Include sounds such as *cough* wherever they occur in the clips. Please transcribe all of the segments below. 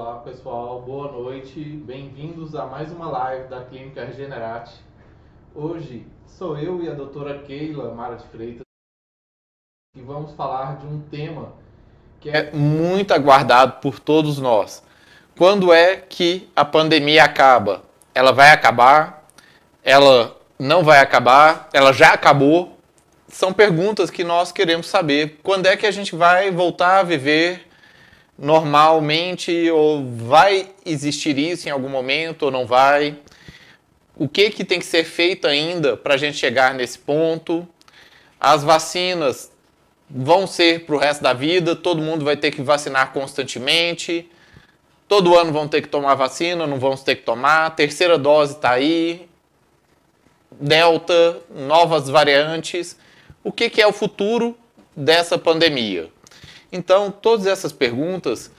Olá pessoal, boa noite, bem-vindos a mais uma live da Clínica Regenerate. Hoje sou eu e a doutora Keila Mara de Freitas e vamos falar de um tema que é muito aguardado por todos nós. Quando é que a pandemia acaba? Ela vai acabar? Ela não vai acabar? Ela já acabou? São perguntas que nós queremos saber. Quando é que a gente vai voltar a viver normalmente ou vai existir isso em algum momento ou não vai? O que, que tem que ser feito ainda para a gente chegar nesse ponto? As vacinas vão ser para o resto da vida, todo mundo vai ter que vacinar constantemente, todo ano vão ter que tomar vacina, não vão ter que tomar, terceira dose está aí, Delta, novas variantes. O que, que é o futuro dessa pandemia? Então, todas essas perguntas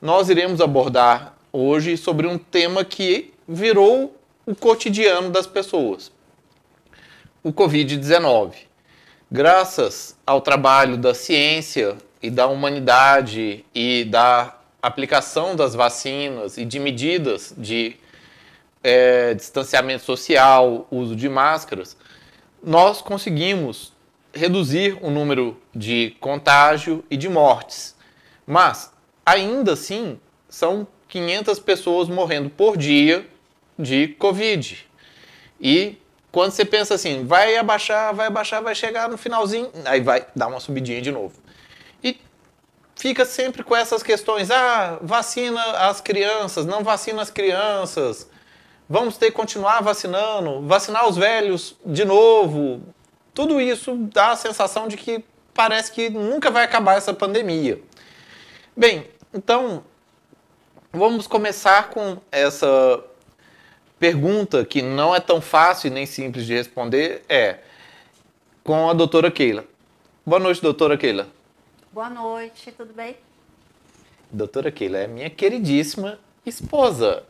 nós iremos abordar hoje sobre um tema que virou o cotidiano das pessoas: o Covid-19. Graças ao trabalho da ciência e da humanidade e da aplicação das vacinas e de medidas de é, distanciamento social, uso de máscaras, nós conseguimos reduzir o número de contágio e de mortes. Mas, ainda assim, são 500 pessoas morrendo por dia de Covid. E quando você pensa assim, vai abaixar, vai abaixar, vai chegar no finalzinho, aí vai dar uma subidinha de novo. E fica sempre com essas questões, ah, vacina as crianças, não vacina as crianças, vamos ter que continuar vacinando, vacinar os velhos de novo, tudo isso dá a sensação de que parece que nunca vai acabar essa pandemia. Bem, então vamos começar com essa pergunta que não é tão fácil e nem simples de responder, é com a doutora Keila. Boa noite, doutora Keila. Boa noite, tudo bem? Doutora Keila é minha queridíssima esposa.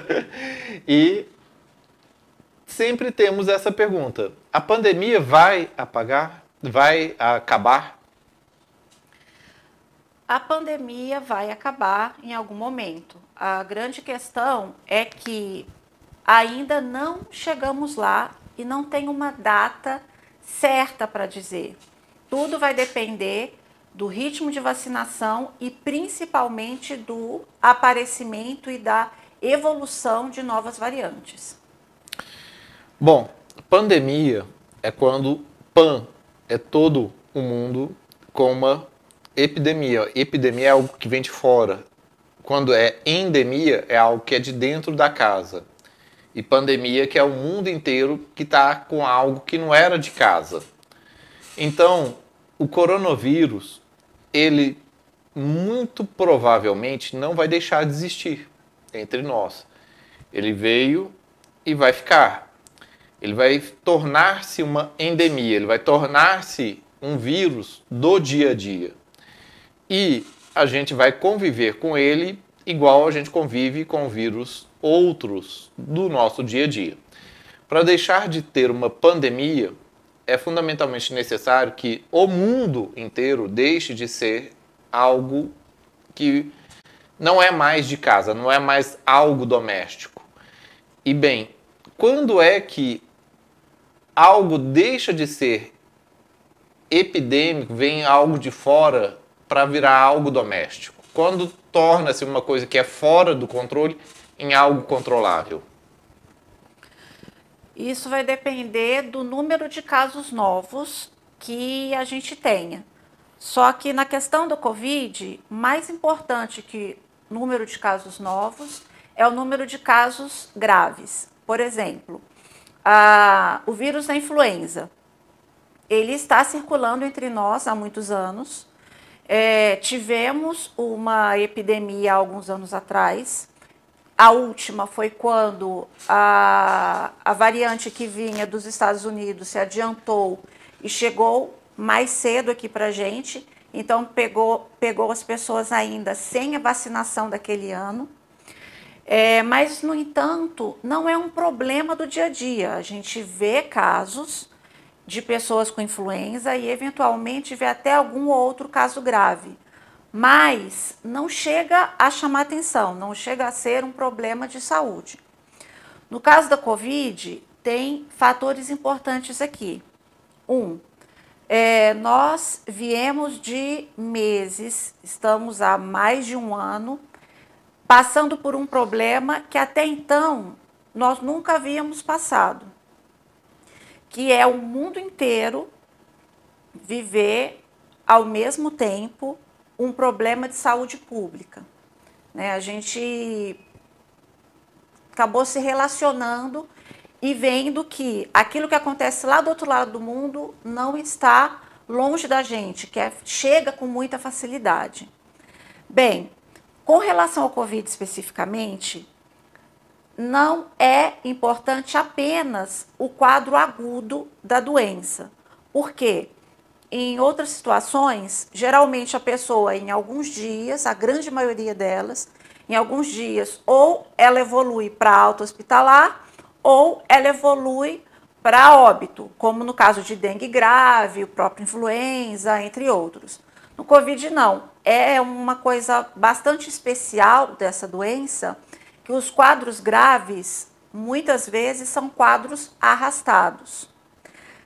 *laughs* e sempre temos essa pergunta: a pandemia vai apagar? Vai acabar? A pandemia vai acabar em algum momento. A grande questão é que ainda não chegamos lá e não tem uma data certa para dizer. Tudo vai depender do ritmo de vacinação e principalmente do aparecimento e da evolução de novas variantes. Bom, pandemia é quando pan é todo o mundo com uma epidemia. Epidemia é algo que vem de fora. Quando é endemia, é algo que é de dentro da casa. E pandemia, que é o mundo inteiro que está com algo que não era de casa. Então, o coronavírus, ele muito provavelmente não vai deixar de existir entre nós. Ele veio e vai ficar ele vai tornar-se uma endemia, ele vai tornar-se um vírus do dia a dia. E a gente vai conviver com ele igual a gente convive com vírus outros do nosso dia a dia. Para deixar de ter uma pandemia, é fundamentalmente necessário que o mundo inteiro deixe de ser algo que não é mais de casa, não é mais algo doméstico. E bem, quando é que algo deixa de ser epidêmico, vem algo de fora para virar algo doméstico? Quando torna-se uma coisa que é fora do controle em algo controlável? Isso vai depender do número de casos novos que a gente tenha. Só que na questão do Covid, mais importante que número de casos novos é o número de casos graves. Por exemplo, o vírus da influenza. Ele está circulando entre nós há muitos anos. É, tivemos uma epidemia há alguns anos atrás. A última foi quando a, a variante que vinha dos Estados Unidos se adiantou e chegou mais cedo aqui para a gente. Então, pegou, pegou as pessoas ainda sem a vacinação daquele ano. É, mas, no entanto, não é um problema do dia a dia. A gente vê casos de pessoas com influenza e, eventualmente, vê até algum outro caso grave. mas não chega a chamar atenção, não chega a ser um problema de saúde. No caso da Covid, tem fatores importantes aqui. Um, é, nós viemos de meses, estamos há mais de um ano, passando por um problema que até então nós nunca havíamos passado, que é o mundo inteiro viver ao mesmo tempo um problema de saúde pública. Né? A gente acabou se relacionando e vendo que aquilo que acontece lá do outro lado do mundo não está longe da gente, que é, chega com muita facilidade. Bem, com relação ao Covid especificamente, não é importante apenas o quadro agudo da doença. Por quê? Em outras situações, geralmente a pessoa, em alguns dias, a grande maioria delas, em alguns dias, ou ela evolui para alta hospitalar, ou ela evolui para óbito, como no caso de dengue grave, o próprio influenza, entre outros. No Covid, não. É uma coisa bastante especial dessa doença, que os quadros graves, muitas vezes, são quadros arrastados.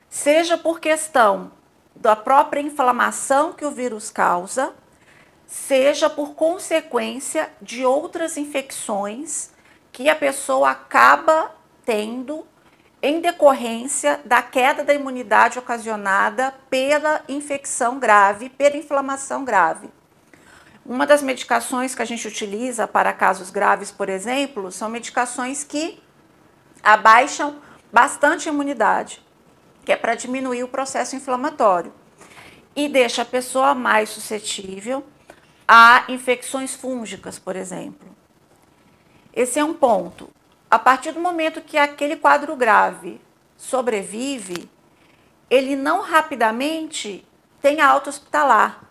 Seja por questão da própria inflamação que o vírus causa, seja por consequência de outras infecções que a pessoa acaba tendo em decorrência da queda da imunidade ocasionada pela infecção grave, pela inflamação grave. Uma das medicações que a gente utiliza para casos graves, por exemplo, são medicações que abaixam bastante a imunidade que é para diminuir o processo inflamatório e deixa a pessoa mais suscetível a infecções fúngicas, por exemplo. Esse é um ponto. A partir do momento que aquele quadro grave sobrevive, ele não rapidamente tem alta hospitalar.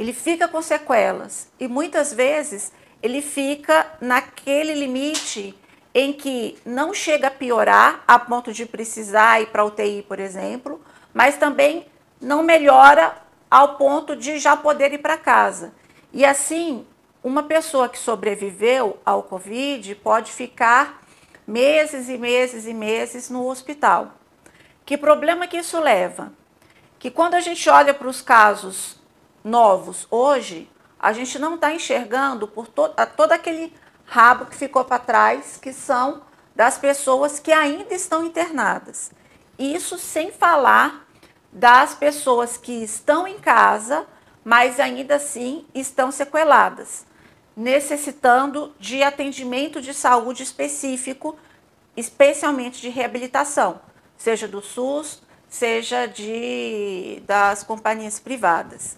Ele fica com sequelas e muitas vezes ele fica naquele limite em que não chega a piorar a ponto de precisar ir para UTI, por exemplo, mas também não melhora ao ponto de já poder ir para casa. E assim, uma pessoa que sobreviveu ao Covid pode ficar meses e meses e meses no hospital. Que problema que isso leva? Que quando a gente olha para os casos novos hoje, a gente não está enxergando por to todo aquele rabo que ficou para trás, que são das pessoas que ainda estão internadas. Isso sem falar das pessoas que estão em casa, mas ainda assim estão sequeladas, necessitando de atendimento de saúde específico, especialmente de reabilitação, seja do SUS, seja de das companhias privadas.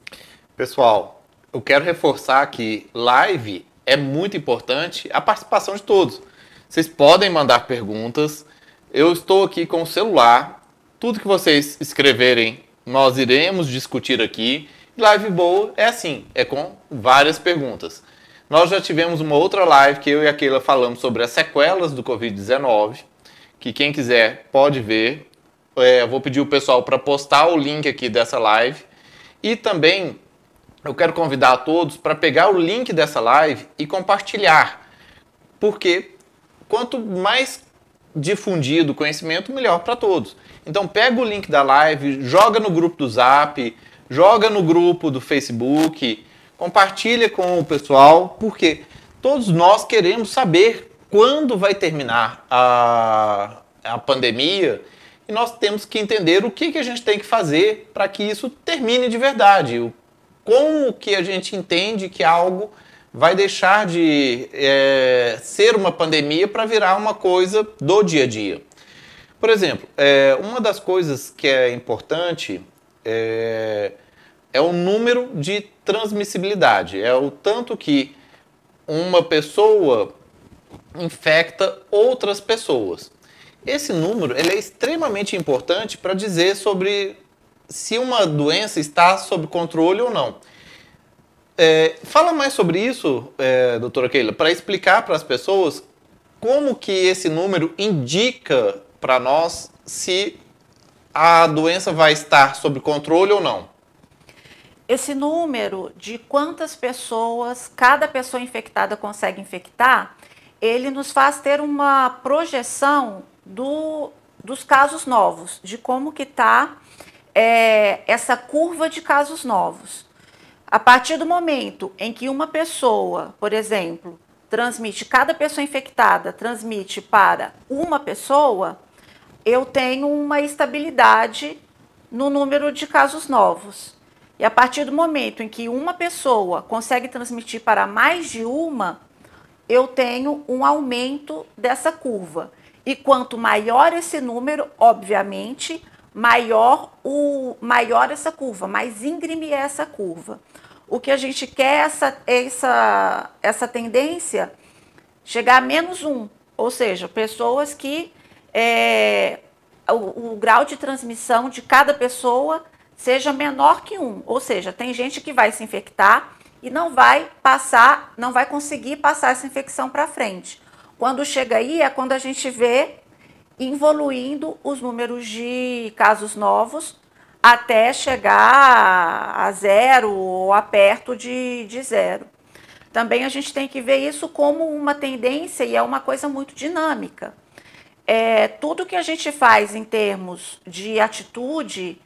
Pessoal, eu quero reforçar que live é muito importante a participação de todos. Vocês podem mandar perguntas. Eu estou aqui com o celular. Tudo que vocês escreverem, nós iremos discutir aqui. Live boa é assim, é com várias perguntas. Nós já tivemos uma outra live que eu e a Keila falamos sobre as sequelas do Covid-19, que quem quiser pode ver. É, vou pedir o pessoal para postar o link aqui dessa live. E também eu quero convidar a todos para pegar o link dessa live e compartilhar. Porque quanto mais difundido o conhecimento, melhor para todos. Então pega o link da live, joga no grupo do Zap, joga no grupo do Facebook, compartilha com o pessoal, porque todos nós queremos saber quando vai terminar a, a pandemia e nós temos que entender o que, que a gente tem que fazer para que isso termine de verdade. O como que a gente entende que algo vai deixar de é, ser uma pandemia para virar uma coisa do dia a dia. Por exemplo, é, uma das coisas que é importante é, é o número de transmissibilidade, é o tanto que uma pessoa infecta outras pessoas. Esse número ele é extremamente importante para dizer sobre se uma doença está sob controle ou não. É, fala mais sobre isso, é, doutora Keila, para explicar para as pessoas como que esse número indica para nós se a doença vai estar sob controle ou não. esse número de quantas pessoas cada pessoa infectada consegue infectar, ele nos faz ter uma projeção do, dos casos novos, de como que está é, essa curva de casos novos. A partir do momento em que uma pessoa, por exemplo, transmite, cada pessoa infectada transmite para uma pessoa, eu tenho uma estabilidade no número de casos novos. E a partir do momento em que uma pessoa consegue transmitir para mais de uma, eu tenho um aumento dessa curva. E quanto maior esse número, obviamente, maior o maior essa curva, mais íngreme é essa curva. O que a gente quer é essa essa essa tendência chegar a menos um, ou seja, pessoas que é, o, o grau de transmissão de cada pessoa seja menor que um. Ou seja, tem gente que vai se infectar e não vai passar, não vai conseguir passar essa infecção para frente. Quando chega aí é quando a gente vê evoluindo os números de casos novos até chegar a zero ou a perto de, de zero. Também a gente tem que ver isso como uma tendência e é uma coisa muito dinâmica é, tudo que a gente faz em termos de atitude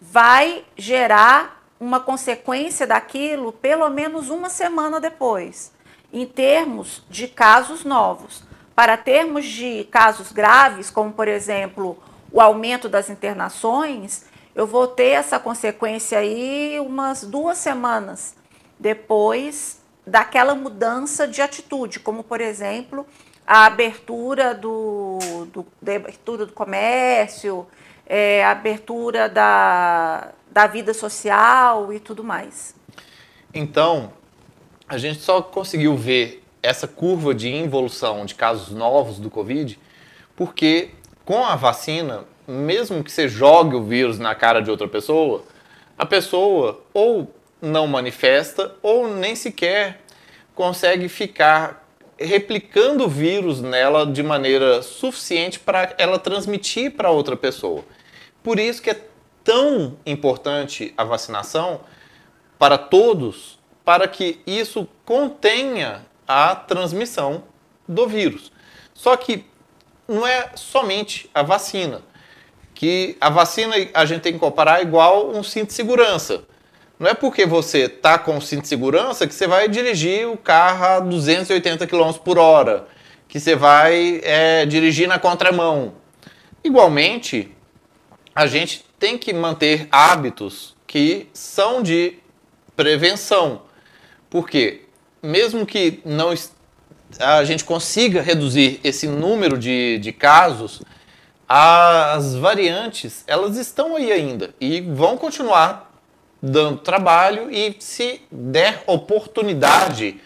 vai gerar uma consequência daquilo pelo menos uma semana depois, em termos de casos novos. Para termos de casos graves, como por exemplo o aumento das internações, eu vou ter essa consequência aí umas duas semanas depois daquela mudança de atitude, como por exemplo a abertura do, do, abertura do comércio, é, a abertura da, da vida social e tudo mais. Então, a gente só conseguiu ver essa curva de involução de casos novos do Covid porque com a vacina, mesmo que você jogue o vírus na cara de outra pessoa, a pessoa ou não manifesta ou nem sequer consegue ficar replicando o vírus nela de maneira suficiente para ela transmitir para outra pessoa. Por isso que é tão importante a vacinação para todos, para que isso contenha a transmissão do vírus. Só que não é somente a vacina, que a vacina a gente tem que comparar igual um cinto de segurança. Não é porque você tá com o cinto de segurança que você vai dirigir o carro a 280 km por hora, que você vai é, dirigir na contramão. Igualmente, a gente tem que manter hábitos que são de prevenção. Porque mesmo que não a gente consiga reduzir esse número de, de casos, as variantes elas estão aí ainda e vão continuar dando trabalho e se der oportunidade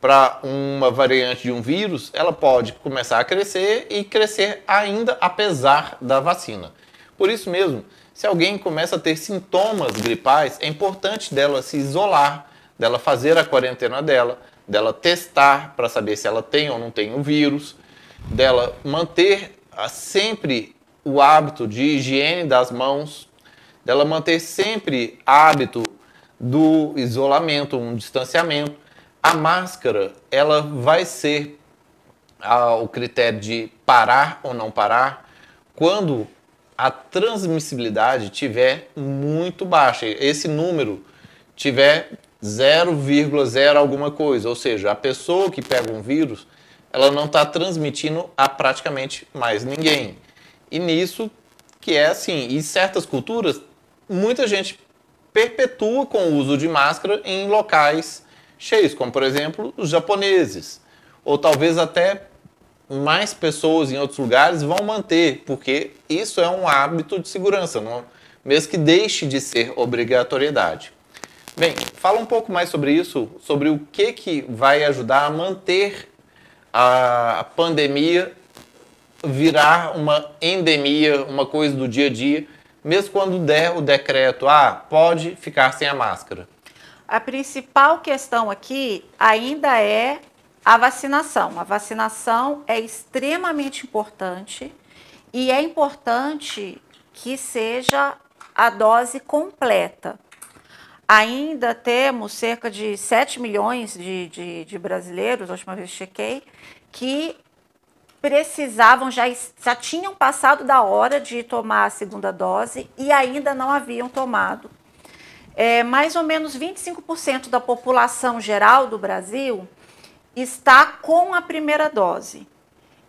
para uma variante de um vírus, ela pode começar a crescer e crescer ainda apesar da vacina. Por isso mesmo, se alguém começa a ter sintomas gripais, é importante dela se isolar, dela fazer a quarentena dela, dela testar para saber se ela tem ou não tem o vírus, dela manter sempre o hábito de higiene das mãos, dela manter sempre hábito do isolamento, um distanciamento. A máscara, ela vai ser o critério de parar ou não parar quando a transmissibilidade tiver muito baixa. Esse número tiver 0,0 alguma coisa, ou seja, a pessoa que pega um vírus, ela não está transmitindo a praticamente mais ninguém. E nisso que é assim, e certas culturas muita gente perpetua com o uso de máscara em locais cheios, como por exemplo os japoneses, ou talvez até mais pessoas em outros lugares vão manter, porque isso é um hábito de segurança, não, mesmo que deixe de ser obrigatoriedade. Bem, fala um pouco mais sobre isso, sobre o que, que vai ajudar a manter a pandemia virar uma endemia, uma coisa do dia a dia, mesmo quando der o decreto, ah, pode ficar sem a máscara? A principal questão aqui ainda é a vacinação. A vacinação é extremamente importante e é importante que seja a dose completa. Ainda temos cerca de 7 milhões de, de, de brasileiros, a última vez que chequei, que precisavam, já, já tinham passado da hora de tomar a segunda dose e ainda não haviam tomado. É, mais ou menos 25% da população geral do Brasil está com a primeira dose.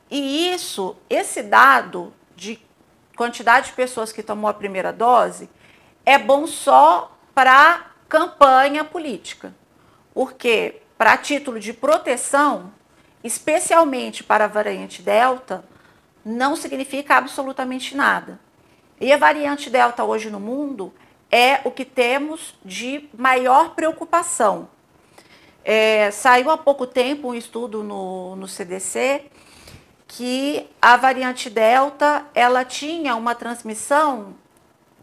E isso, esse dado de quantidade de pessoas que tomou a primeira dose, é bom só para campanha política. Porque, para título de proteção, especialmente para a variante Delta, não significa absolutamente nada. E a variante Delta hoje no mundo é o que temos de maior preocupação. É, saiu há pouco tempo um estudo no, no CDC que a variante Delta ela tinha uma transmissão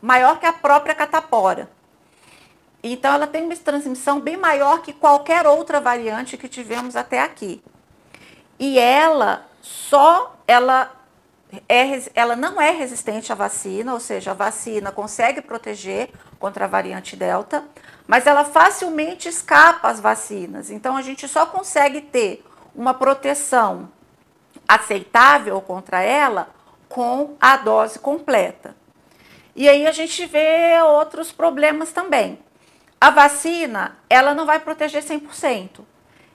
maior que a própria catapora. Então ela tem uma transmissão bem maior que qualquer outra variante que tivemos até aqui. E ela só ela é, ela não é resistente à vacina, ou seja, a vacina consegue proteger contra a variante Delta, mas ela facilmente escapa às vacinas. Então a gente só consegue ter uma proteção aceitável contra ela com a dose completa. E aí a gente vê outros problemas também. A vacina, ela não vai proteger 100%.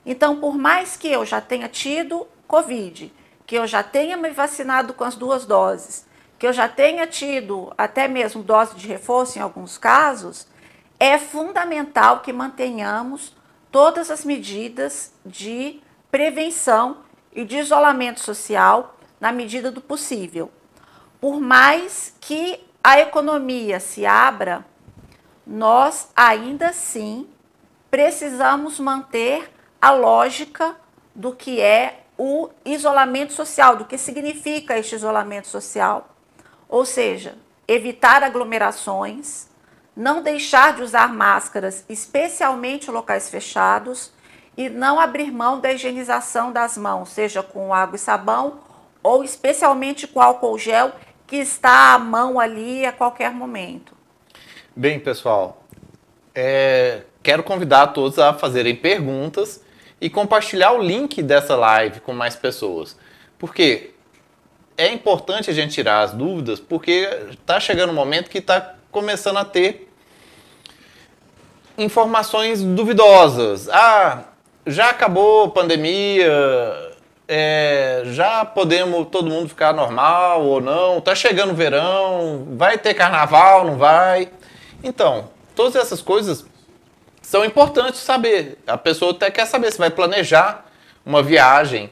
Então, por mais que eu já tenha tido Covid, que eu já tenha me vacinado com as duas doses, que eu já tenha tido até mesmo dose de reforço em alguns casos, é fundamental que mantenhamos todas as medidas de prevenção e de isolamento social na medida do possível. Por mais que a economia se abra, nós ainda assim precisamos manter a lógica do que é o isolamento social, do que significa este isolamento social. Ou seja, evitar aglomerações, não deixar de usar máscaras, especialmente em locais fechados, e não abrir mão da higienização das mãos, seja com água e sabão ou especialmente com álcool gel que está à mão ali a qualquer momento. Bem, pessoal, é, quero convidar todos a fazerem perguntas e compartilhar o link dessa live com mais pessoas. Porque é importante a gente tirar as dúvidas, porque está chegando um momento que está começando a ter informações duvidosas. Ah, já acabou a pandemia, é, já podemos todo mundo ficar normal ou não, tá chegando o verão, vai ter carnaval, não vai. Então, todas essas coisas são importantes saber. A pessoa até quer saber se vai planejar uma viagem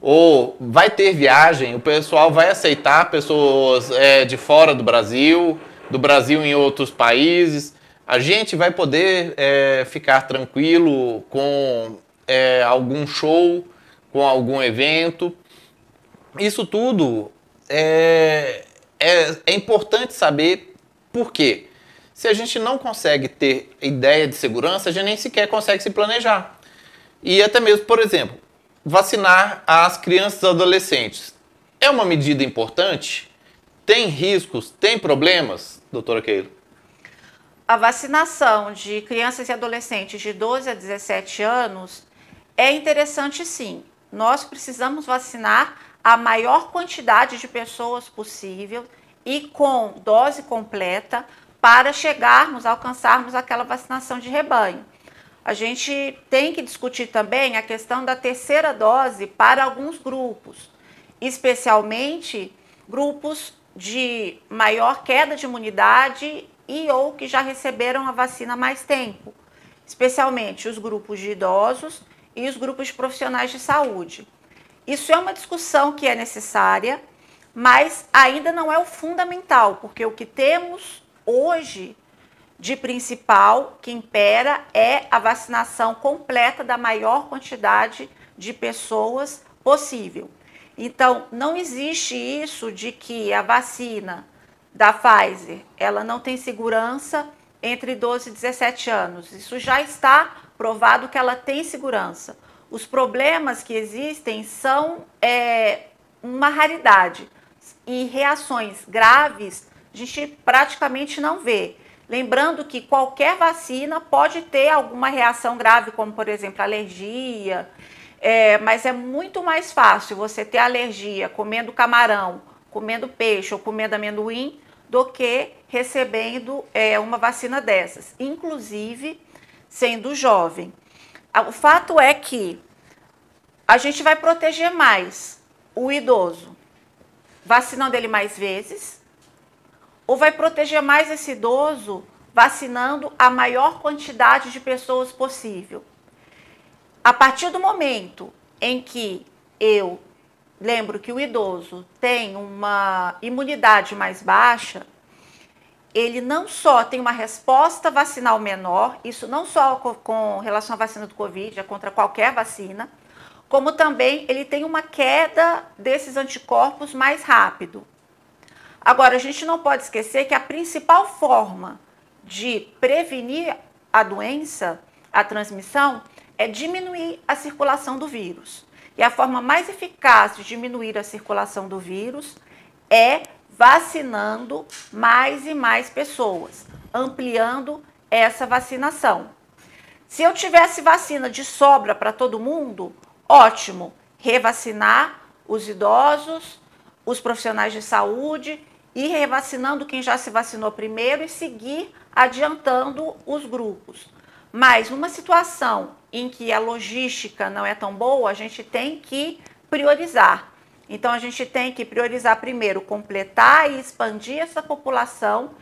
ou vai ter viagem, o pessoal vai aceitar pessoas é, de fora do Brasil, do Brasil em outros países. A gente vai poder é, ficar tranquilo com é, algum show, com algum evento. Isso tudo é, é, é importante saber por quê. Se a gente não consegue ter ideia de segurança, a gente nem sequer consegue se planejar. E até mesmo, por exemplo, vacinar as crianças e adolescentes. É uma medida importante? Tem riscos? Tem problemas, doutora Keila? A vacinação de crianças e adolescentes de 12 a 17 anos é interessante sim. Nós precisamos vacinar a maior quantidade de pessoas possível e com dose completa para chegarmos, alcançarmos aquela vacinação de rebanho. A gente tem que discutir também a questão da terceira dose para alguns grupos, especialmente grupos de maior queda de imunidade e ou que já receberam a vacina há mais tempo, especialmente os grupos de idosos e os grupos profissionais de saúde. Isso é uma discussão que é necessária, mas ainda não é o fundamental, porque o que temos hoje de principal que impera é a vacinação completa da maior quantidade de pessoas possível. Então, não existe isso de que a vacina da Pfizer, ela não tem segurança entre 12 e 17 anos. Isso já está provado que ela tem segurança. Os problemas que existem são é, uma raridade e reações graves a gente praticamente não vê. Lembrando que qualquer vacina pode ter alguma reação grave, como por exemplo alergia, é, mas é muito mais fácil você ter alergia comendo camarão, comendo peixe ou comendo amendoim do que recebendo é, uma vacina dessas, inclusive sendo jovem. O fato é que a gente vai proteger mais o idoso vacinando ele mais vezes, ou vai proteger mais esse idoso vacinando a maior quantidade de pessoas possível. A partir do momento em que eu lembro que o idoso tem uma imunidade mais baixa, ele não só tem uma resposta vacinal menor, isso não só com relação à vacina do Covid, é contra qualquer vacina, como também ele tem uma queda desses anticorpos mais rápido. Agora, a gente não pode esquecer que a principal forma de prevenir a doença, a transmissão, é diminuir a circulação do vírus. E a forma mais eficaz de diminuir a circulação do vírus é vacinando mais e mais pessoas, ampliando essa vacinação. Se eu tivesse vacina de sobra para todo mundo, ótimo, revacinar os idosos, os profissionais de saúde ir revacinando quem já se vacinou primeiro e seguir adiantando os grupos. Mas numa situação em que a logística não é tão boa, a gente tem que priorizar. Então a gente tem que priorizar primeiro completar e expandir essa população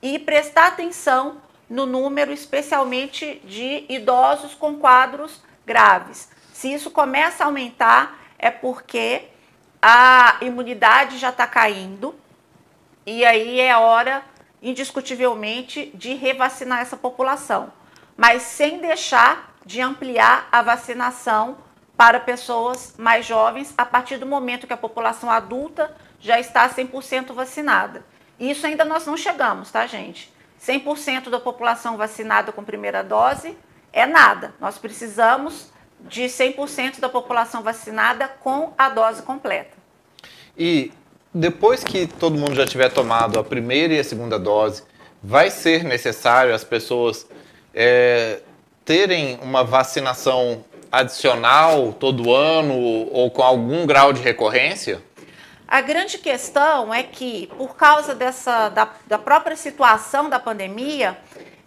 e prestar atenção no número especialmente de idosos com quadros graves. Se isso começa a aumentar, é porque a imunidade já está caindo, e aí é hora, indiscutivelmente, de revacinar essa população, mas sem deixar de ampliar a vacinação para pessoas mais jovens a partir do momento que a população adulta já está 100% vacinada. Isso ainda nós não chegamos, tá, gente? 100% da população vacinada com primeira dose é nada. Nós precisamos de 100% da população vacinada com a dose completa. E depois que todo mundo já tiver tomado a primeira e a segunda dose, vai ser necessário as pessoas é, terem uma vacinação adicional todo ano ou com algum grau de recorrência? A grande questão é que, por causa dessa, da, da própria situação da pandemia,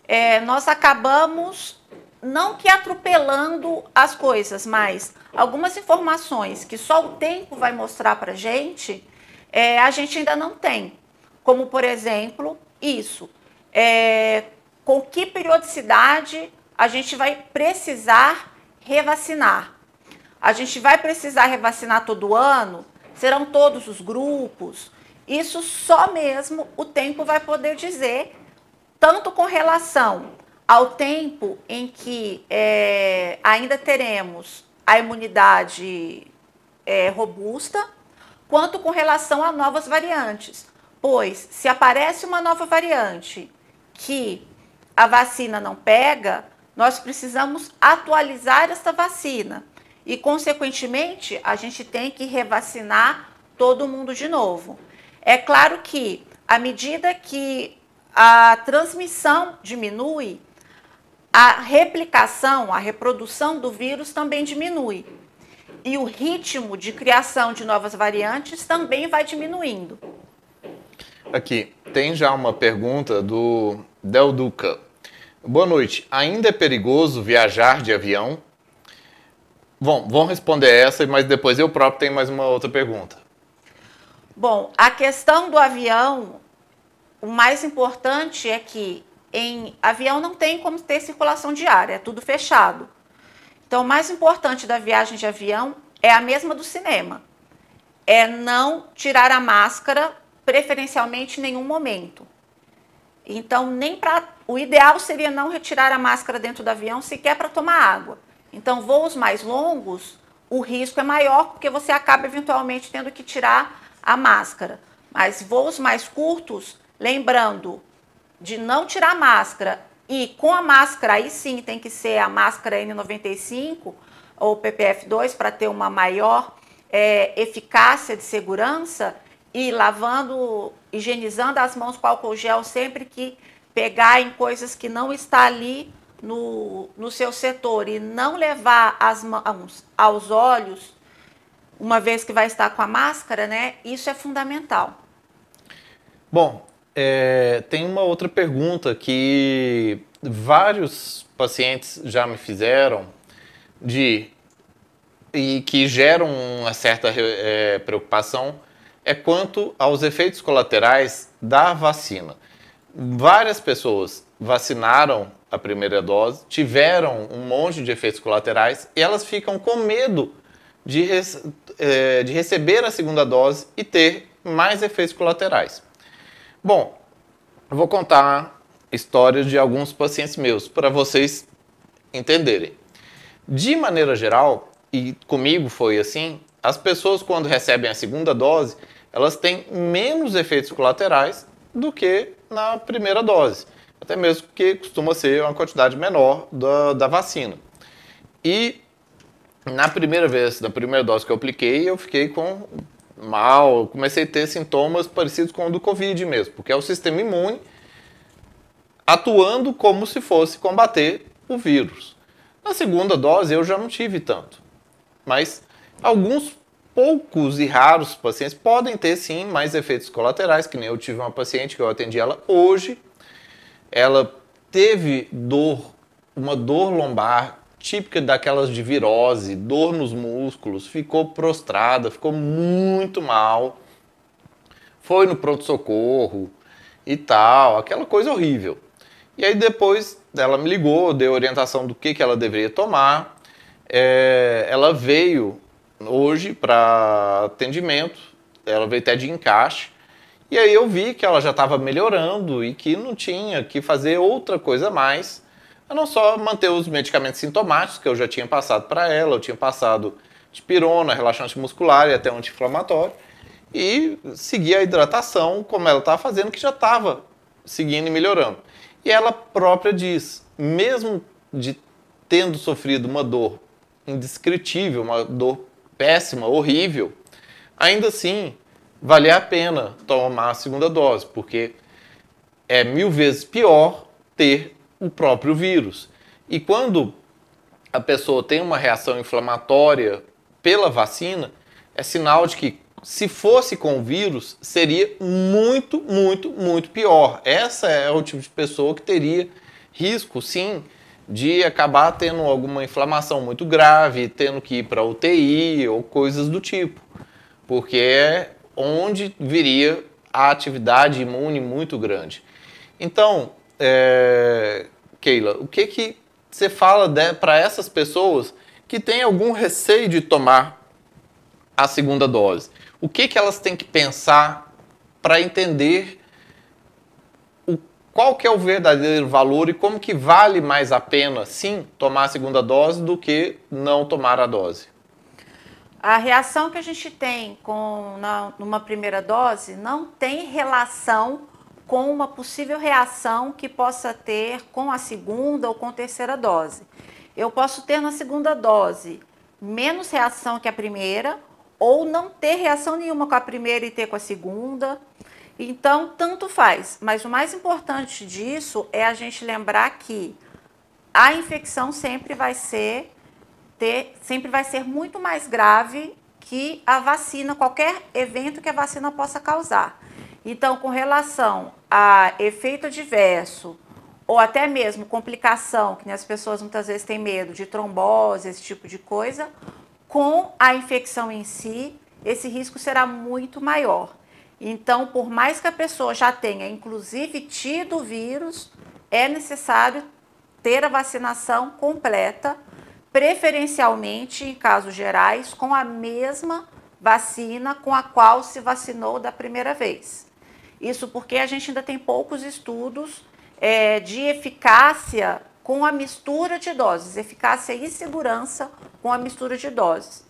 é, nós acabamos não que atropelando as coisas, mas algumas informações que só o tempo vai mostrar para gente, é, a gente ainda não tem. Como, por exemplo, isso. É, com que periodicidade a gente vai precisar revacinar? A gente vai precisar revacinar todo ano? Serão todos os grupos? Isso só mesmo o tempo vai poder dizer, tanto com relação ao tempo em que é, ainda teremos a imunidade é, robusta, quanto com relação a novas variantes. Pois, se aparece uma nova variante que a vacina não pega, nós precisamos atualizar essa vacina e, consequentemente, a gente tem que revacinar todo mundo de novo. É claro que, à medida que a transmissão diminui, a replicação, a reprodução do vírus também diminui e o ritmo de criação de novas variantes também vai diminuindo. Aqui, tem já uma pergunta do Del Duca. Boa noite. Ainda é perigoso viajar de avião? Bom, vão responder essa, mas depois eu próprio tenho mais uma outra pergunta. Bom, a questão do avião, o mais importante é que em avião não tem como ter circulação diária, é tudo fechado. Então, o mais importante da viagem de avião é a mesma do cinema. É não tirar a máscara, preferencialmente em nenhum momento. Então, nem para o ideal seria não retirar a máscara dentro do avião sequer para tomar água. Então, voos mais longos, o risco é maior porque você acaba eventualmente tendo que tirar a máscara. Mas voos mais curtos, lembrando de não tirar máscara e com a máscara, aí sim tem que ser a máscara N95 ou PPF2 para ter uma maior é, eficácia de segurança e lavando, higienizando as mãos com álcool gel sempre que pegar em coisas que não está ali no, no seu setor e não levar as mãos aos olhos, uma vez que vai estar com a máscara, né? Isso é fundamental. Bom, é, tem uma outra pergunta que vários pacientes já me fizeram de e que geram uma certa é, preocupação é quanto aos efeitos colaterais da vacina. Várias pessoas vacinaram a primeira dose, tiveram um monte de efeitos colaterais e elas ficam com medo de, é, de receber a segunda dose e ter mais efeitos colaterais. Bom, eu vou contar histórias de alguns pacientes meus para vocês entenderem. De maneira geral, e comigo foi assim, as pessoas quando recebem a segunda dose, elas têm menos efeitos colaterais do que na primeira dose até mesmo porque costuma ser uma quantidade menor da, da vacina. E na primeira vez, na primeira dose que eu apliquei, eu fiquei com mal, comecei a ter sintomas parecidos com o do Covid mesmo, porque é o sistema imune atuando como se fosse combater o vírus. Na segunda dose eu já não tive tanto, mas alguns poucos e raros pacientes podem ter sim mais efeitos colaterais, que nem eu tive uma paciente que eu atendi ela hoje, ela teve dor, uma dor lombar típica daquelas de virose, dor nos músculos, ficou prostrada, ficou muito mal, foi no pronto-socorro e tal, aquela coisa horrível. E aí depois ela me ligou, deu orientação do que, que ela deveria tomar. É, ela veio hoje para atendimento, ela veio até de encaixe. E aí eu vi que ela já estava melhorando e que não tinha que fazer outra coisa mais, a não só manter os medicamentos sintomáticos que eu já tinha passado para ela, eu tinha passado de relaxante muscular e até anti-inflamatório, e seguir a hidratação como ela estava fazendo, que já estava seguindo e melhorando. E ela própria diz, mesmo de tendo sofrido uma dor indescritível, uma dor péssima, horrível, ainda assim valer a pena tomar a segunda dose, porque é mil vezes pior ter o próprio vírus. E quando a pessoa tem uma reação inflamatória pela vacina, é sinal de que se fosse com o vírus, seria muito, muito, muito pior. Essa é o tipo de pessoa que teria risco, sim, de acabar tendo alguma inflamação muito grave, tendo que ir para UTI ou coisas do tipo. Porque é onde viria a atividade imune muito grande. Então, é, Keila, o que, que você fala para essas pessoas que têm algum receio de tomar a segunda dose? O que, que elas têm que pensar para entender o, qual que é o verdadeiro valor e como que vale mais a pena, sim, tomar a segunda dose do que não tomar a dose? A reação que a gente tem com na, numa primeira dose não tem relação com uma possível reação que possa ter com a segunda ou com a terceira dose. Eu posso ter na segunda dose menos reação que a primeira, ou não ter reação nenhuma com a primeira e ter com a segunda. Então, tanto faz. Mas o mais importante disso é a gente lembrar que a infecção sempre vai ser ter, sempre vai ser muito mais grave que a vacina, qualquer evento que a vacina possa causar. Então, com relação a efeito adverso, ou até mesmo complicação, que as pessoas muitas vezes têm medo de trombose, esse tipo de coisa, com a infecção em si, esse risco será muito maior. Então, por mais que a pessoa já tenha, inclusive, tido o vírus, é necessário ter a vacinação completa preferencialmente em casos gerais, com a mesma vacina com a qual se vacinou da primeira vez. Isso porque a gente ainda tem poucos estudos é, de eficácia com a mistura de doses, eficácia e segurança com a mistura de doses.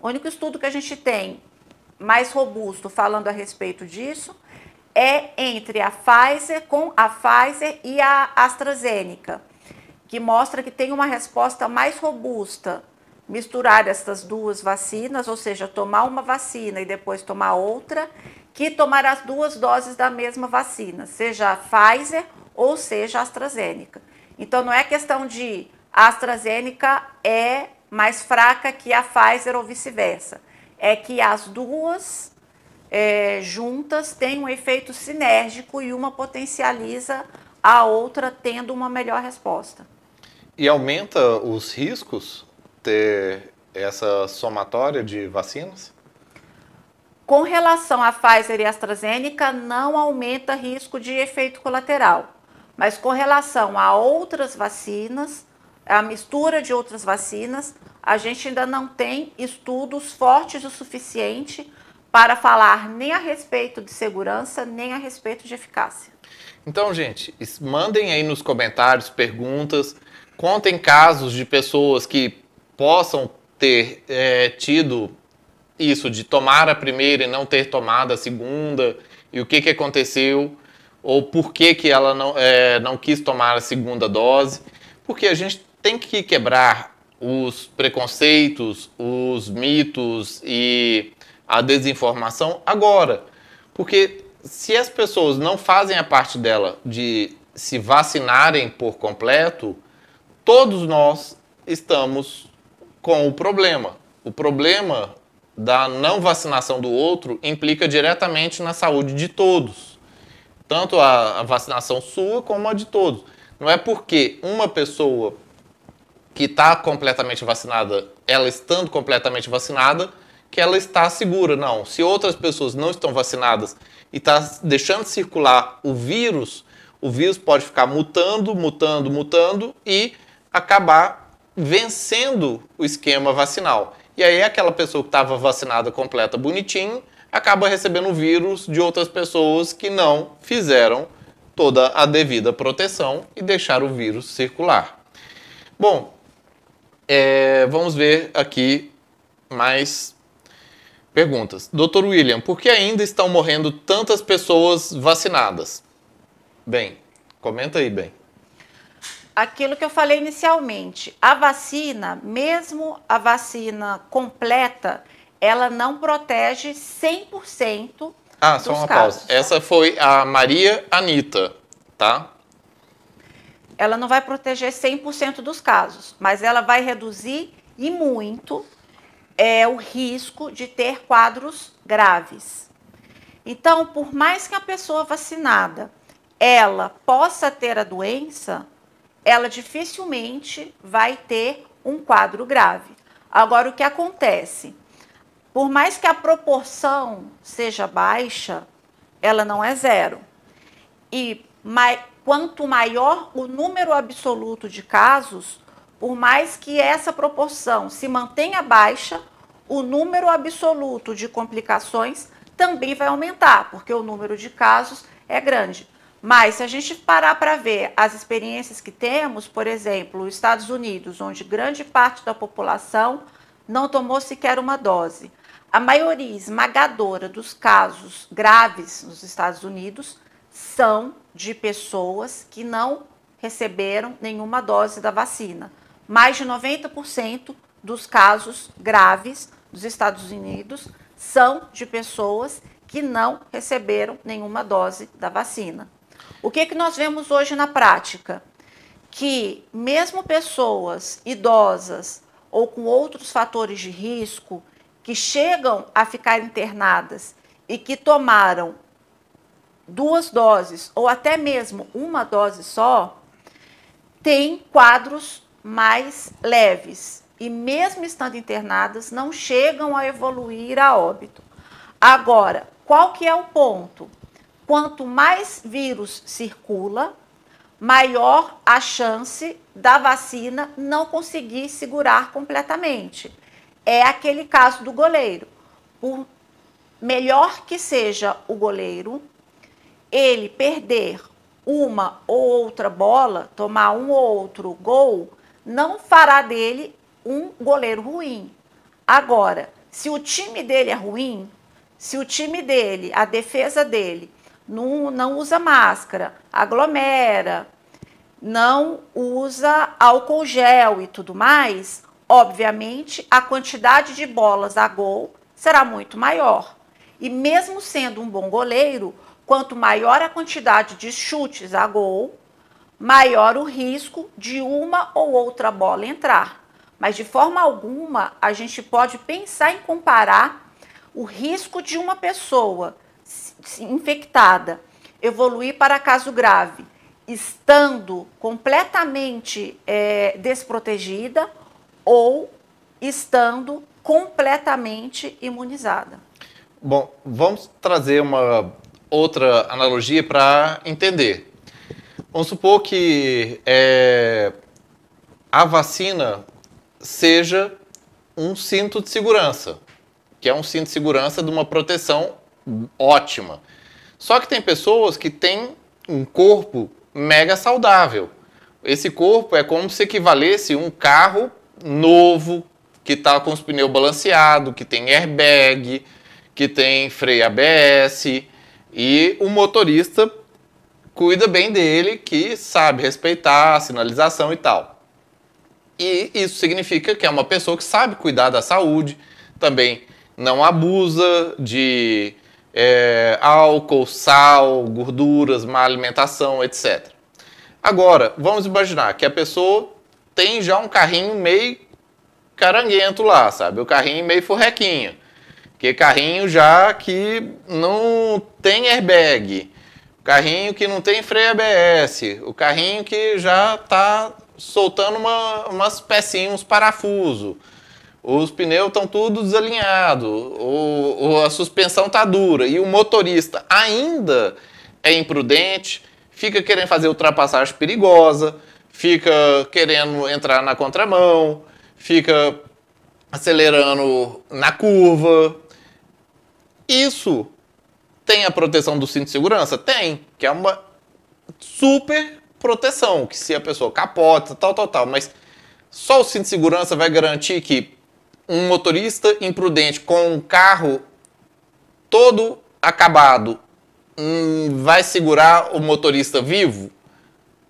O único estudo que a gente tem mais robusto falando a respeito disso é entre a Pfizer com a Pfizer e a AstraZeneca que mostra que tem uma resposta mais robusta misturar essas duas vacinas, ou seja, tomar uma vacina e depois tomar outra, que tomar as duas doses da mesma vacina, seja a Pfizer ou seja, a AstraZeneca. Então não é questão de a AstraZeneca é mais fraca que a Pfizer ou vice-versa. É que as duas é, juntas têm um efeito sinérgico e uma potencializa a outra tendo uma melhor resposta. E aumenta os riscos ter essa somatória de vacinas? Com relação à Pfizer e AstraZeneca, não aumenta risco de efeito colateral. Mas com relação a outras vacinas, a mistura de outras vacinas, a gente ainda não tem estudos fortes o suficiente para falar nem a respeito de segurança, nem a respeito de eficácia. Então, gente, mandem aí nos comentários perguntas, contem casos de pessoas que possam ter é, tido isso de tomar a primeira e não ter tomado a segunda, e o que, que aconteceu, ou por que, que ela não, é, não quis tomar a segunda dose, porque a gente tem que quebrar os preconceitos, os mitos e a desinformação agora. Porque se as pessoas não fazem a parte dela de se vacinarem por completo, todos nós estamos com o problema. O problema da não vacinação do outro implica diretamente na saúde de todos. Tanto a, vacinação sua como a de todos. Não é porque uma pessoa que está completamente vacinada, ela estando completamente vacinada, que ela está segura. Não. Se outras pessoas não estão vacinadas e está deixando circular o vírus, o vírus pode ficar mutando, mutando, mutando e acabar vencendo o esquema vacinal. E aí aquela pessoa que estava vacinada completa bonitinho acaba recebendo o vírus de outras pessoas que não fizeram toda a devida proteção e deixaram o vírus circular. Bom, é, vamos ver aqui mais perguntas. Doutor William, por que ainda estão morrendo tantas pessoas vacinadas? Bem, comenta aí, bem aquilo que eu falei inicialmente, a vacina, mesmo a vacina completa, ela não protege 100% Ah, só uma casos. pausa. Essa foi a Maria Anita, tá? Ela não vai proteger 100% dos casos, mas ela vai reduzir e muito é, o risco de ter quadros graves. Então, por mais que a pessoa vacinada ela possa ter a doença, ela dificilmente vai ter um quadro grave. Agora, o que acontece? Por mais que a proporção seja baixa, ela não é zero. E mai, quanto maior o número absoluto de casos, por mais que essa proporção se mantenha baixa, o número absoluto de complicações também vai aumentar, porque o número de casos é grande. Mas se a gente parar para ver as experiências que temos, por exemplo, os Estados Unidos, onde grande parte da população não tomou sequer uma dose. A maioria esmagadora dos casos graves nos Estados Unidos são de pessoas que não receberam nenhuma dose da vacina. Mais de 90% dos casos graves dos Estados Unidos são de pessoas que não receberam nenhuma dose da vacina. O que, que nós vemos hoje na prática? Que mesmo pessoas idosas ou com outros fatores de risco que chegam a ficar internadas e que tomaram duas doses ou até mesmo uma dose só, têm quadros mais leves e mesmo estando internadas não chegam a evoluir a óbito. Agora, qual que é o ponto? Quanto mais vírus circula, maior a chance da vacina não conseguir segurar completamente. É aquele caso do goleiro. Por melhor que seja o goleiro, ele perder uma ou outra bola, tomar um ou outro gol, não fará dele um goleiro ruim. Agora, se o time dele é ruim, se o time dele, a defesa dele, não, não usa máscara, aglomera, não usa álcool gel e tudo mais, obviamente a quantidade de bolas a gol será muito maior. E mesmo sendo um bom goleiro, quanto maior a quantidade de chutes a gol, maior o risco de uma ou outra bola entrar. Mas de forma alguma a gente pode pensar em comparar o risco de uma pessoa infectada evoluir para caso grave, estando completamente é, desprotegida ou estando completamente imunizada. Bom, vamos trazer uma outra analogia para entender. Vamos supor que é, a vacina seja um cinto de segurança, que é um cinto de segurança de uma proteção ótima. Só que tem pessoas que têm um corpo mega saudável. Esse corpo é como se equivalesse um carro novo, que está com os pneus balanceados, que tem airbag, que tem freio ABS e o motorista cuida bem dele, que sabe respeitar a sinalização e tal. E isso significa que é uma pessoa que sabe cuidar da saúde, também não abusa de é, álcool, sal, gorduras, má alimentação, etc. Agora, vamos imaginar que a pessoa tem já um carrinho meio caranguento lá, sabe? O carrinho meio forrequinho. Que carrinho já que não tem airbag, carrinho que não tem freio ABS, o carrinho que já está soltando uma, umas pecinhas, uns parafusos os pneus estão tudo desalinhados, ou, a suspensão está dura e o motorista ainda é imprudente, fica querendo fazer ultrapassagem perigosa, fica querendo entrar na contramão, fica acelerando na curva. Isso tem a proteção do cinto de segurança? Tem, que é uma super proteção, que se a pessoa capota, tal, tal, tal, mas só o cinto de segurança vai garantir que um motorista imprudente com um carro todo acabado hum, vai segurar o motorista vivo?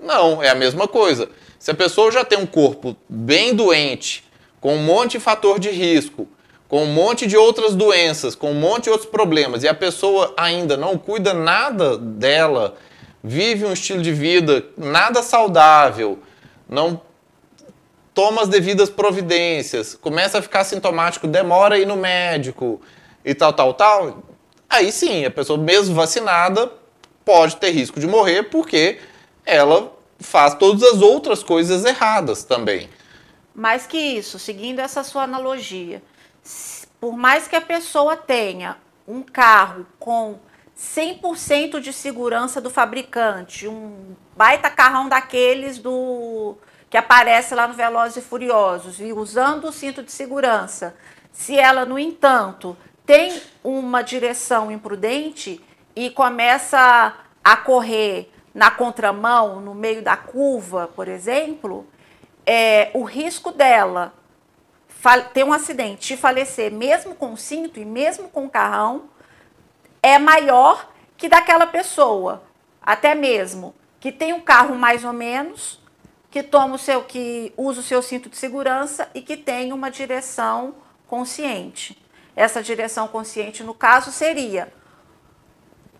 Não, é a mesma coisa. Se a pessoa já tem um corpo bem doente, com um monte de fator de risco, com um monte de outras doenças, com um monte de outros problemas, e a pessoa ainda não cuida nada dela, vive um estilo de vida nada saudável, não toma as devidas providências, começa a ficar sintomático, demora ir no médico e tal, tal, tal, aí sim, a pessoa mesmo vacinada pode ter risco de morrer porque ela faz todas as outras coisas erradas também. Mais que isso, seguindo essa sua analogia, por mais que a pessoa tenha um carro com 100% de segurança do fabricante, um baita carrão daqueles do que aparece lá no Velozes e Furiosos, e usando o cinto de segurança, se ela, no entanto, tem uma direção imprudente e começa a correr na contramão, no meio da curva, por exemplo, é, o risco dela ter um acidente e falecer, mesmo com o cinto e mesmo com o carrão, é maior que daquela pessoa, até mesmo que tem um carro mais ou menos, que toma o seu, que usa o seu cinto de segurança e que tem uma direção consciente. Essa direção consciente, no caso, seria,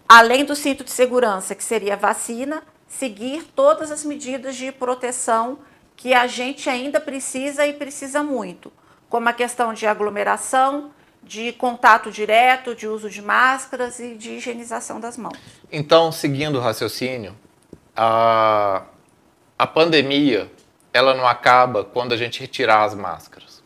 além do cinto de segurança, que seria vacina, seguir todas as medidas de proteção que a gente ainda precisa e precisa muito, como a questão de aglomeração, de contato direto, de uso de máscaras e de higienização das mãos. Então, seguindo o raciocínio, a a pandemia, ela não acaba quando a gente retirar as máscaras.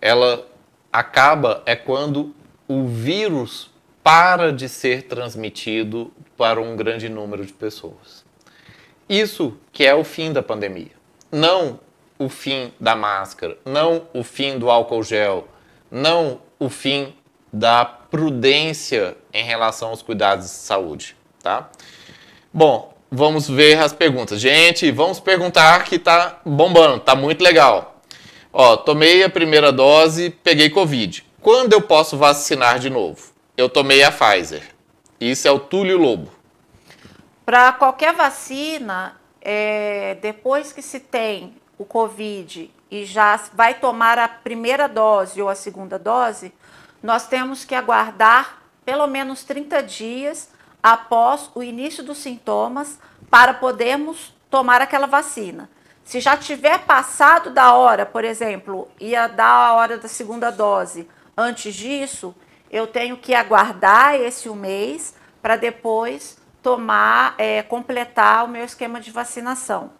Ela acaba é quando o vírus para de ser transmitido para um grande número de pessoas. Isso que é o fim da pandemia. Não o fim da máscara, não o fim do álcool gel, não o fim da prudência em relação aos cuidados de saúde, tá? Bom, vamos ver as perguntas. Gente, vamos perguntar que tá bombando, tá muito legal. Ó, tomei a primeira dose, peguei Covid. Quando eu posso vacinar de novo? Eu tomei a Pfizer. Isso é o Túlio Lobo. Para qualquer vacina, é, depois que se tem o Covid e já vai tomar a primeira dose ou a segunda dose, nós temos que aguardar pelo menos 30 dias após o início dos sintomas para podermos tomar aquela vacina. Se já tiver passado da hora, por exemplo, ia dar a hora da segunda dose, antes disso, eu tenho que aguardar esse um mês para depois tomar, é, completar o meu esquema de vacinação.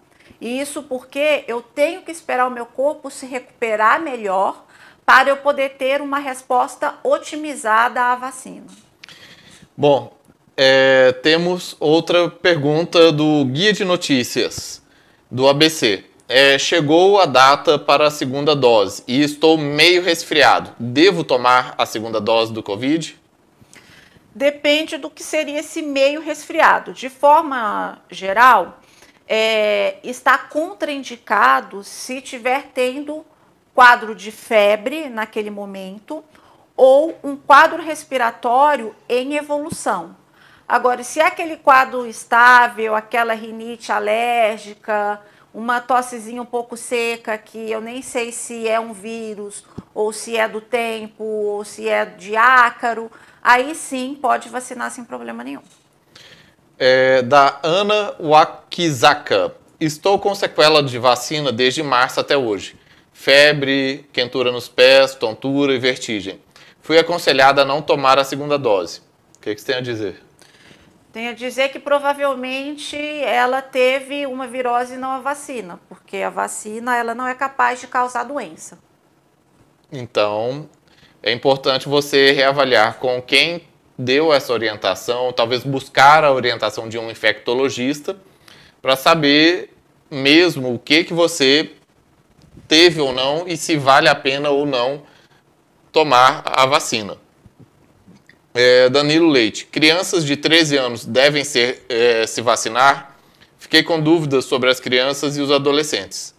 E isso porque eu tenho que esperar o meu corpo se recuperar melhor para eu poder ter uma resposta otimizada à vacina. Bom, é, temos outra pergunta do Guia de Notícias do ABC. É, chegou a data para a segunda dose e estou meio resfriado. Devo tomar a segunda dose do Covid? Depende do que seria esse meio resfriado. De forma geral, é, está contraindicado se tiver tendo quadro de febre naquele momento ou um quadro respiratório em evolução. Agora, se é aquele quadro estável, aquela rinite alérgica, uma tossezinha um pouco seca, que eu nem sei se é um vírus, ou se é do tempo, ou se é de ácaro, aí sim pode vacinar sem problema nenhum. É, da Ana Wakizaka. Estou com sequela de vacina desde março até hoje. Febre, quentura nos pés, tontura e vertigem. Fui aconselhada a não tomar a segunda dose. O que, que você tem a dizer? Tem a dizer que provavelmente ela teve uma virose e não a vacina, porque a vacina ela não é capaz de causar doença. Então, é importante você reavaliar com quem deu essa orientação, talvez buscar a orientação de um infectologista para saber mesmo o que que você teve ou não e se vale a pena ou não tomar a vacina. É, Danilo Leite, crianças de 13 anos devem ser, é, se vacinar? Fiquei com dúvidas sobre as crianças e os adolescentes.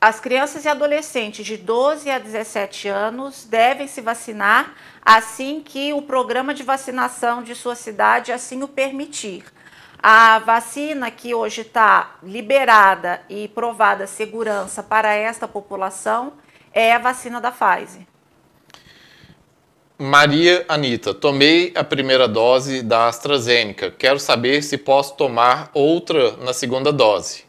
As crianças e adolescentes de 12 a 17 anos devem se vacinar assim que o programa de vacinação de sua cidade assim o permitir. A vacina que hoje está liberada e provada segurança para esta população é a vacina da Pfizer. Maria Anita, tomei a primeira dose da AstraZeneca. Quero saber se posso tomar outra na segunda dose.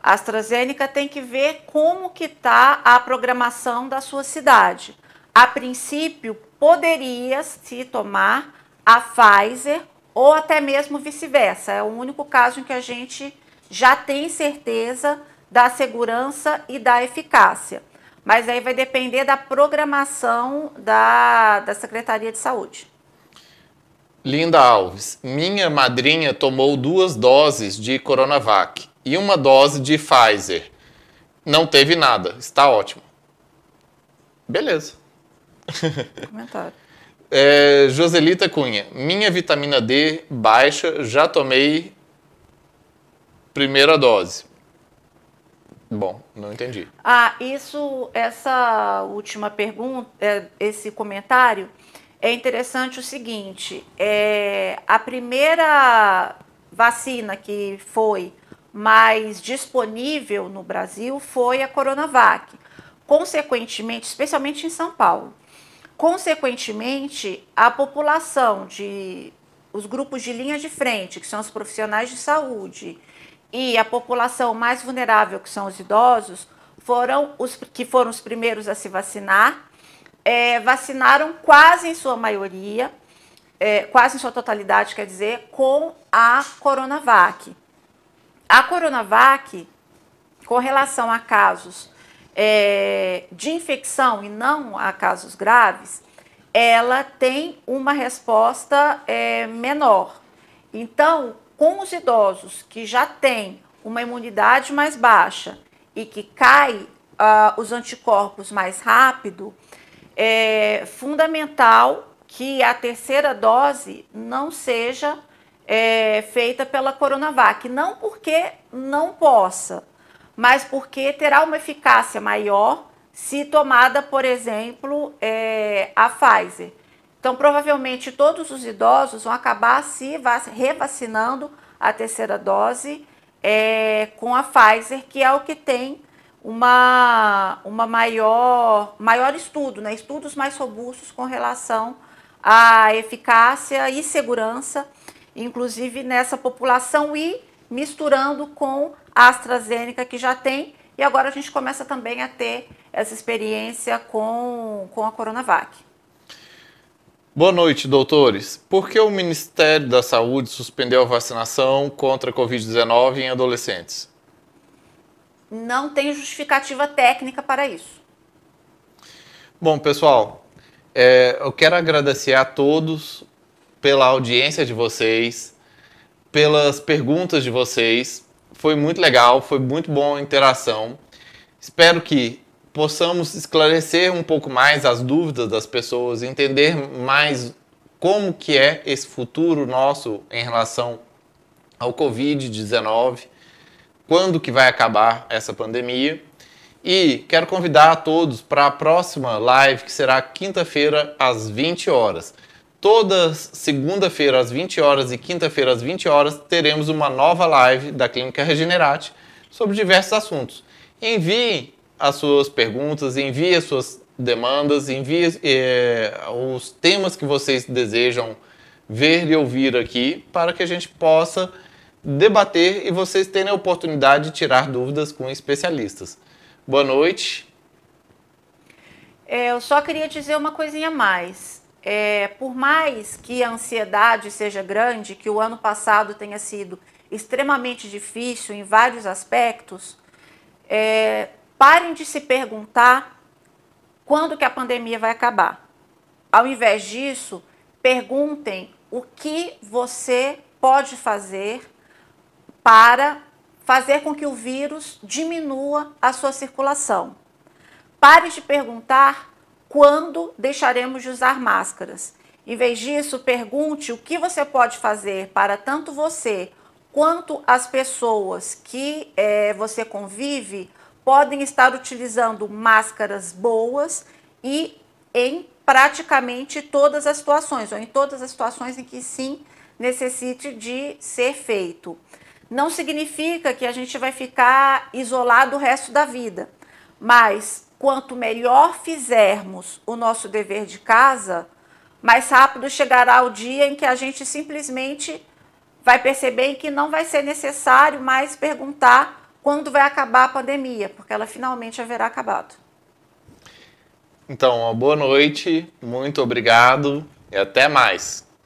A AstraZeneca tem que ver como que está a programação da sua cidade. A princípio, poderia se tomar a Pfizer ou até mesmo vice-versa. É o único caso em que a gente já tem certeza da segurança e da eficácia. Mas aí vai depender da programação da, da Secretaria de Saúde. Linda Alves, minha madrinha tomou duas doses de Coronavac e uma dose de Pfizer. Não teve nada, está ótimo. Beleza. *laughs* Comentário. é, Joselita Cunha, minha vitamina D baixa, já tomei primeira dose. Bom, não entendi. Ah, isso, essa última pergunta, é, esse comentário, é interessante o seguinte: é, a primeira vacina que foi mais disponível no Brasil foi a Coronavac. Consequentemente, especialmente em São Paulo. Consequentemente, a população de os grupos de linha de frente, que são os profissionais de saúde, e a população mais vulnerável, que são os idosos, foram os que foram os primeiros a se vacinar, é, vacinaram quase em sua maioria, é, quase em sua totalidade, quer dizer, com a Coronavac. A Coronavac, com relação a casos é, de infecção e não a casos graves, ela tem uma resposta é, menor. Então, com os idosos que já têm uma imunidade mais baixa e que cai uh, os anticorpos mais rápido, é fundamental que a terceira dose não seja é, feita pela Coronavac. Não porque não possa, mas porque terá uma eficácia maior se tomada, por exemplo, é, a Pfizer. Então, provavelmente todos os idosos vão acabar se revacinando a terceira dose é, com a Pfizer, que é o que tem uma, uma maior, maior estudo, né? estudos mais robustos com relação à eficácia e segurança inclusive nessa população e misturando com a AstraZeneca que já tem. E agora a gente começa também a ter essa experiência com, com a Coronavac. Boa noite, doutores. Por que o Ministério da Saúde suspendeu a vacinação contra a Covid-19 em adolescentes? Não tem justificativa técnica para isso. Bom, pessoal, é, eu quero agradecer a todos pela audiência de vocês, pelas perguntas de vocês. Foi muito legal, foi muito boa a interação. Espero que possamos esclarecer um pouco mais as dúvidas das pessoas, entender mais como que é esse futuro nosso em relação ao COVID-19, quando que vai acabar essa pandemia. E quero convidar a todos para a próxima live, que será quinta-feira às 20 horas. Toda segunda-feira às 20 horas e quinta-feira às 20 horas teremos uma nova live da Clínica Regenerate sobre diversos assuntos. Envie as suas perguntas, envie as suas demandas, envie eh, os temas que vocês desejam ver e ouvir aqui para que a gente possa debater e vocês tenham a oportunidade de tirar dúvidas com especialistas. Boa noite. É, eu só queria dizer uma coisinha a mais. É, por mais que a ansiedade seja grande, que o ano passado tenha sido extremamente difícil em vários aspectos, é, Parem de se perguntar quando que a pandemia vai acabar. Ao invés disso, perguntem o que você pode fazer para fazer com que o vírus diminua a sua circulação. Pare de perguntar quando deixaremos de usar máscaras. Em vez disso, pergunte o que você pode fazer para tanto você quanto as pessoas que é, você convive podem estar utilizando máscaras boas e em praticamente todas as situações, ou em todas as situações em que sim necessite de ser feito. Não significa que a gente vai ficar isolado o resto da vida, mas quanto melhor fizermos o nosso dever de casa, mais rápido chegará o dia em que a gente simplesmente vai perceber que não vai ser necessário mais perguntar quando vai acabar a pandemia, porque ela finalmente haverá acabado. Então, uma boa noite, muito obrigado e até mais.